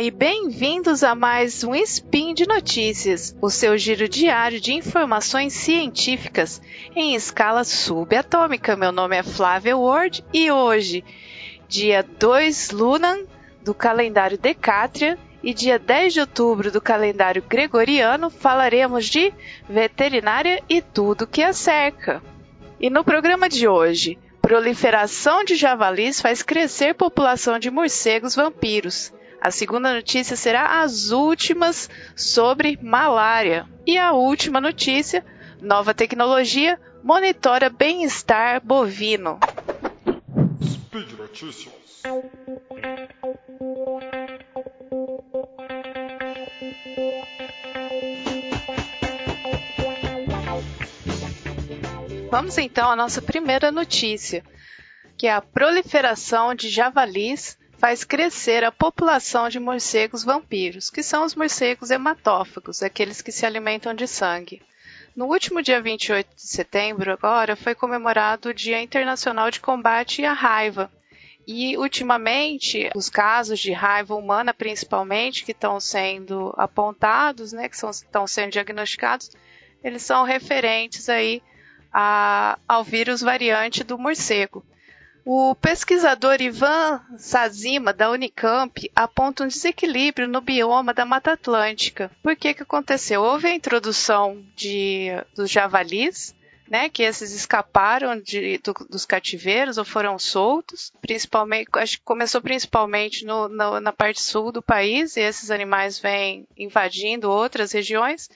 e bem-vindos a mais um Spin de Notícias, o seu giro diário de informações científicas em escala subatômica. Meu nome é Flávia Ward e hoje, dia 2 Lunan do calendário Decátria e dia 10 de outubro do calendário Gregoriano, falaremos de veterinária e tudo que a cerca. E no programa de hoje, proliferação de javalis faz crescer população de morcegos vampiros. A segunda notícia será as últimas sobre malária. E a última notícia: nova tecnologia monitora bem-estar bovino. Speed Notícias. Vamos então à nossa primeira notícia, que é a proliferação de javalis faz crescer a população de morcegos vampiros, que são os morcegos hematófagos, aqueles que se alimentam de sangue. No último dia 28 de setembro, agora, foi comemorado o Dia Internacional de Combate à Raiva. E, ultimamente, os casos de raiva humana, principalmente, que estão sendo apontados, né, que estão sendo diagnosticados, eles são referentes aí a, ao vírus variante do morcego. O pesquisador Ivan Sazima, da Unicamp, aponta um desequilíbrio no bioma da Mata Atlântica. Por que, que aconteceu? Houve a introdução de, dos javalis, né, que esses escaparam de, do, dos cativeiros ou foram soltos, principalmente, acho que começou principalmente no, no, na parte sul do país, e esses animais vêm invadindo outras regiões,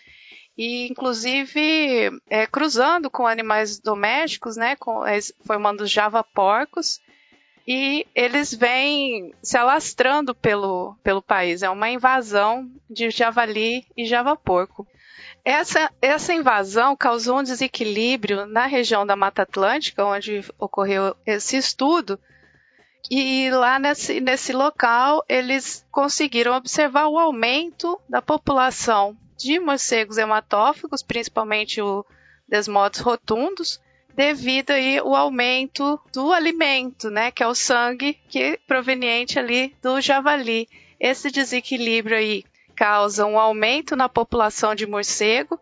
e inclusive é, cruzando com animais domésticos, né, com, é, formando java-porcos, e eles vêm se alastrando pelo, pelo país. É uma invasão de javali e java-porco. Essa, essa invasão causou um desequilíbrio na região da Mata Atlântica, onde ocorreu esse estudo, e lá nesse, nesse local eles conseguiram observar o aumento da população de morcegos hematófagos, principalmente o Desmodos rotundos, devido aí ao aumento do alimento, né, que é o sangue que é proveniente ali do javali. Esse desequilíbrio aí causa um aumento na população de morcego,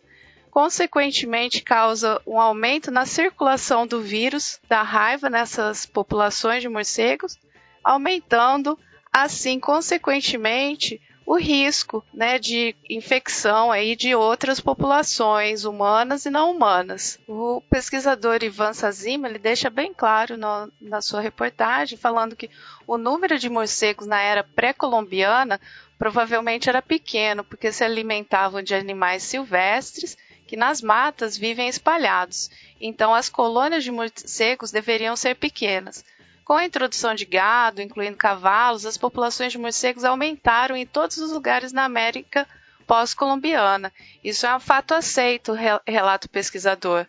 consequentemente causa um aumento na circulação do vírus da raiva nessas populações de morcegos, aumentando assim consequentemente o risco né, de infecção aí de outras populações humanas e não humanas. O pesquisador Ivan Sazima ele deixa bem claro no, na sua reportagem falando que o número de morcegos na era pré-colombiana provavelmente era pequeno, porque se alimentavam de animais silvestres que nas matas vivem espalhados. Então as colônias de morcegos deveriam ser pequenas. Com a introdução de gado, incluindo cavalos, as populações de morcegos aumentaram em todos os lugares na América pós-colombiana. Isso é um fato aceito, relata o pesquisador.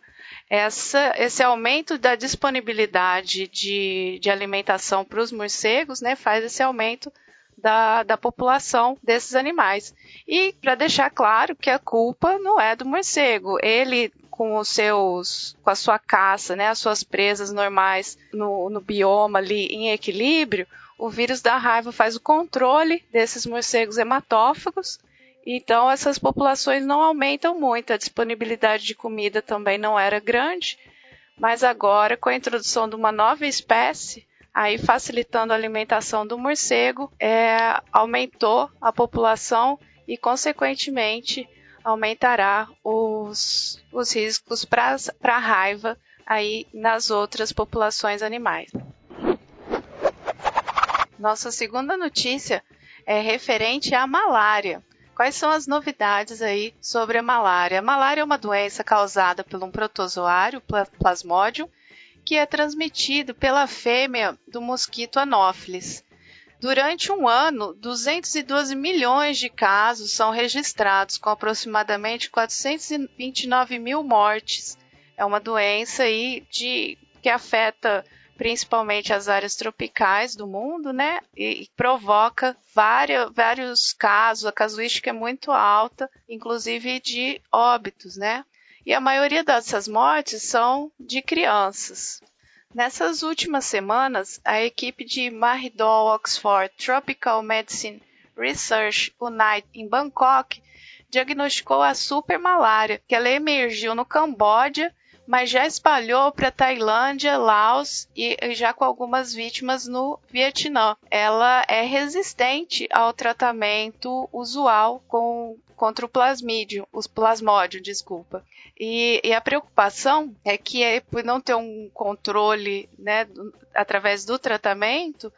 Essa, esse aumento da disponibilidade de, de alimentação para os morcegos né, faz esse aumento da, da população desses animais. E para deixar claro que a culpa não é do morcego, ele com os seus, com a sua caça, né, as suas presas normais no, no bioma ali em equilíbrio, o vírus da raiva faz o controle desses morcegos hematófagos. Então essas populações não aumentam muito, a disponibilidade de comida também não era grande, mas agora com a introdução de uma nova espécie, aí facilitando a alimentação do morcego, é, aumentou a população e consequentemente aumentará os, os riscos para a raiva aí nas outras populações animais. Nossa segunda notícia é referente à malária. Quais são as novidades aí sobre a malária? A malária é uma doença causada por um protozoário, plasmódio, que é transmitido pela fêmea do mosquito Anopheles. Durante um ano, 212 milhões de casos são registrados, com aproximadamente 429 mil mortes. É uma doença aí de, que afeta principalmente as áreas tropicais do mundo, né? E, provoca vários casos, a casuística é muito alta, inclusive de óbitos, né? E a maioria dessas mortes são de crianças. Nessas últimas semanas, a equipe de Maridol Oxford Tropical Medicine Research Unite em Bangkok diagnosticou a supermalária, que ela emergiu no Camboja mas já espalhou para Tailândia, Laos e já com algumas vítimas no Vietnã. Ela é resistente ao tratamento usual com contra o plasmídio, os plasmódio, desculpa. E, e, a preocupação é que é, por não ter um controle, né, através do tratamento,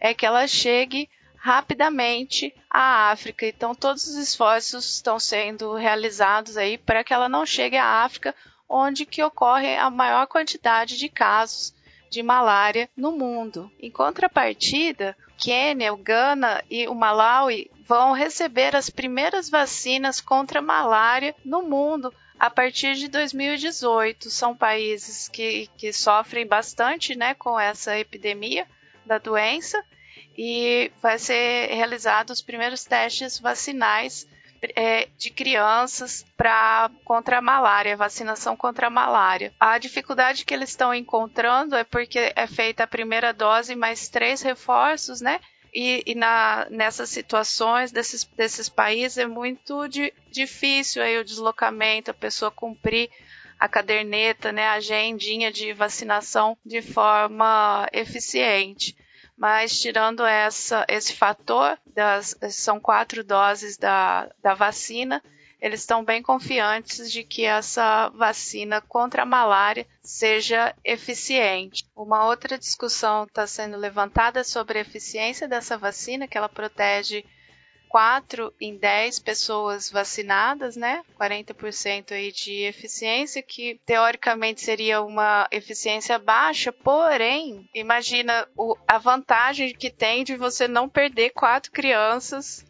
é que ela chegue rapidamente à África. Então todos os esforços estão sendo realizados aí para que ela não chegue à África onde que ocorre a maior quantidade de casos de malária no mundo. Em contrapartida, Quênia, o Ghana e o Malawi vão receber as primeiras vacinas contra a malária no mundo a partir de 2018. São países que, que sofrem bastante né, com essa epidemia da doença e vai ser realizados os primeiros testes vacinais é, de crianças para contra a malária, vacinação contra a malária. A dificuldade que eles estão encontrando é porque é feita a primeira dose mais três reforços, né? E, e na, nessas situações desses, desses países é muito di, difícil aí o deslocamento, a pessoa cumprir a caderneta, né, a agendinha de vacinação de forma eficiente. Mas tirando essa, esse fator, das, são quatro doses da, da vacina, eles estão bem confiantes de que essa vacina contra a malária seja eficiente. Uma outra discussão está sendo levantada sobre a eficiência dessa vacina, que ela protege 4 em 10 pessoas vacinadas, né? 40% aí de eficiência, que teoricamente seria uma eficiência baixa, porém, imagina o, a vantagem que tem de você não perder quatro crianças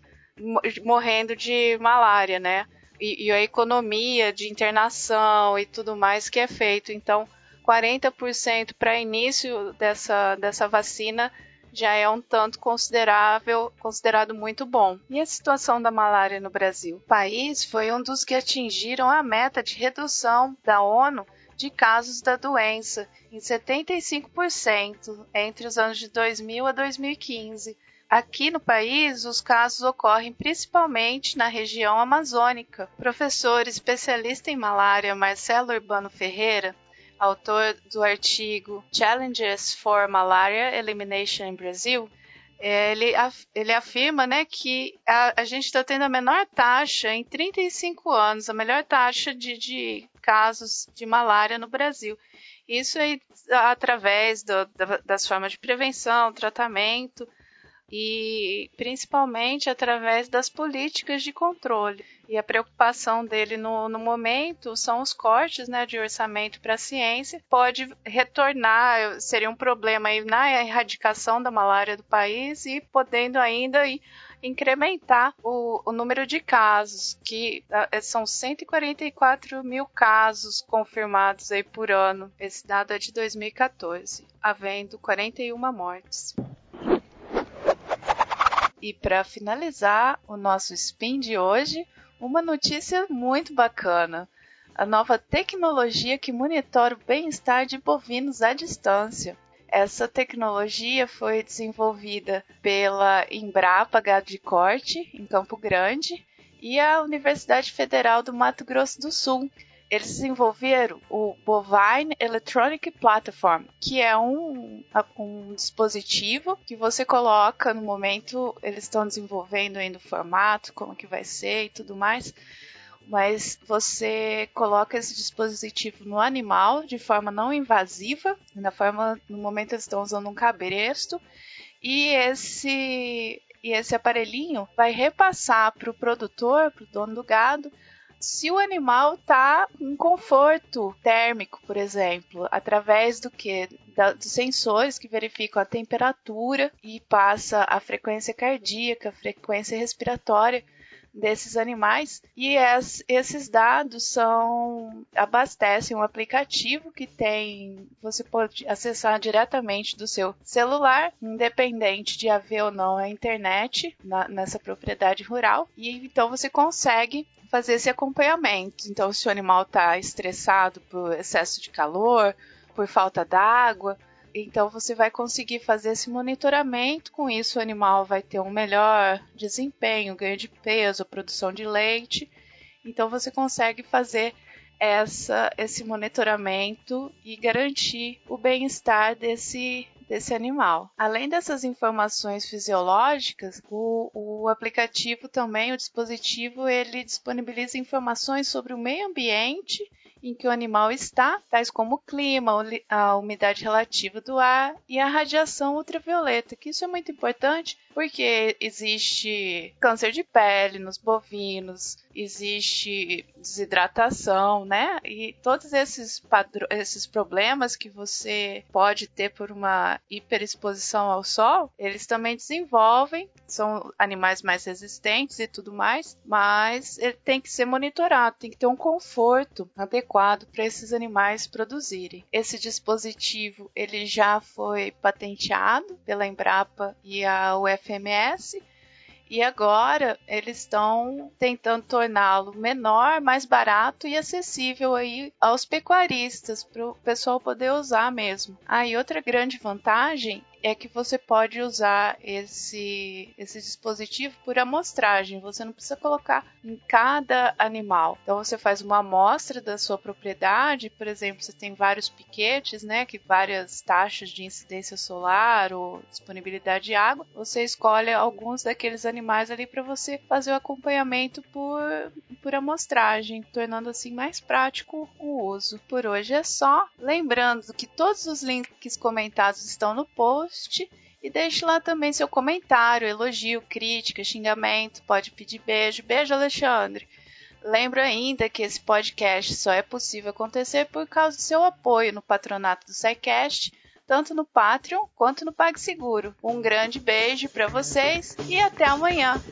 morrendo de malária, né? E, e a economia de internação e tudo mais que é feito. Então, 40% para início dessa, dessa vacina já é um tanto considerável, considerado muito bom. E a situação da malária no Brasil? O país foi um dos que atingiram a meta de redução da ONU de casos da doença em 75% entre os anos de 2000 a 2015. Aqui no país, os casos ocorrem principalmente na região amazônica. Professor especialista em malária Marcelo Urbano Ferreira autor do artigo Challenges for Malaria Elimination in Brazil, ele, ele afirma né, que a, a gente está tendo a menor taxa em 35 anos, a melhor taxa de, de casos de malária no Brasil. Isso é através do, das formas de prevenção, tratamento, e principalmente através das políticas de controle. E a preocupação dele no, no momento são os cortes né, de orçamento para a ciência. Pode retornar, seria um problema aí na erradicação da malária do país e podendo ainda incrementar o, o, número de casos, que uh, são 144 mil casos confirmados aí por ano. Esse dado é de 2014, havendo 41 mortes. E para finalizar o nosso spin de hoje, uma notícia muito bacana. A nova tecnologia que monitora o bem-estar de bovinos à distância. Essa tecnologia foi desenvolvida pela Embrapa Gado de Corte, em Campo Grande, e a Universidade Federal do Mato Grosso do Sul, eles desenvolveram o Bovine Electronic Platform, que é um, um dispositivo que você coloca no momento, eles estão desenvolvendo ainda o formato, como que vai ser e tudo mais, mas você coloca esse dispositivo no animal de forma não invasiva, na forma, no momento eles estão usando um cabresto, e esse e esse aparelhinho vai repassar para o produtor, para o dono do gado, se o animal está em conforto térmico, por exemplo, através do que? Dos sensores que verificam a temperatura e passa a frequência cardíaca, a frequência respiratória desses animais e es, esses dados são abastecem um aplicativo que tem você pode acessar diretamente do seu celular, independente de haver ou não a internet na, nessa propriedade rural e então você consegue fazer esse acompanhamento. Então, se o animal está estressado por excesso de calor, por falta d'água, Então você vai conseguir fazer esse monitoramento, com isso o animal vai ter um melhor desempenho, ganho de peso, produção de leite. Então você consegue fazer essa, esse monitoramento e garantir o bem-estar desse, desse animal. Além dessas informações fisiológicas, o, o aplicativo também, o dispositivo, ele disponibiliza informações sobre o meio ambiente em que o animal está, tais como o clima, a umidade relativa do ar e a radiação ultravioleta, que isso é muito importante porque existe câncer de pele nos bovinos, existe desidratação, né? E todos esses, esses problemas que você pode ter por uma hiperexposição ao sol, eles também desenvolvem, são animais mais resistentes e tudo mais, mas ele tem que ser monitorado, tem que ter um conforto adequado para esses animais produzirem. Esse dispositivo ele já foi patenteado pela Embrapa e a UF FMS e agora eles estão tentando torná-lo menor, mais barato e acessível aí aos pecuaristas para o pessoal poder usar mesmo. Aí ah, outra grande vantagem é que você pode usar esse, esse dispositivo por amostragem. Você não precisa colocar em cada animal. Então você faz uma amostra da sua propriedade, por exemplo, você tem vários piquetes, né, que várias taxas de incidência solar ou disponibilidade de água. Você escolhe alguns daqueles animais ali para você fazer o acompanhamento por, por amostragem, tornando assim mais prático o uso. Por hoje é só. Lembrando que todos os links comentados estão no post post e deixe lá também seu comentário, elogio, crítica, xingamento. Pode pedir beijo. Beijo, Alexandre. Lembro ainda que esse podcast só é possível acontecer por causa do seu apoio no patronato do SciCast, tanto no Patreon quanto no PagSeguro. Um grande beijo para vocês e até amanhã.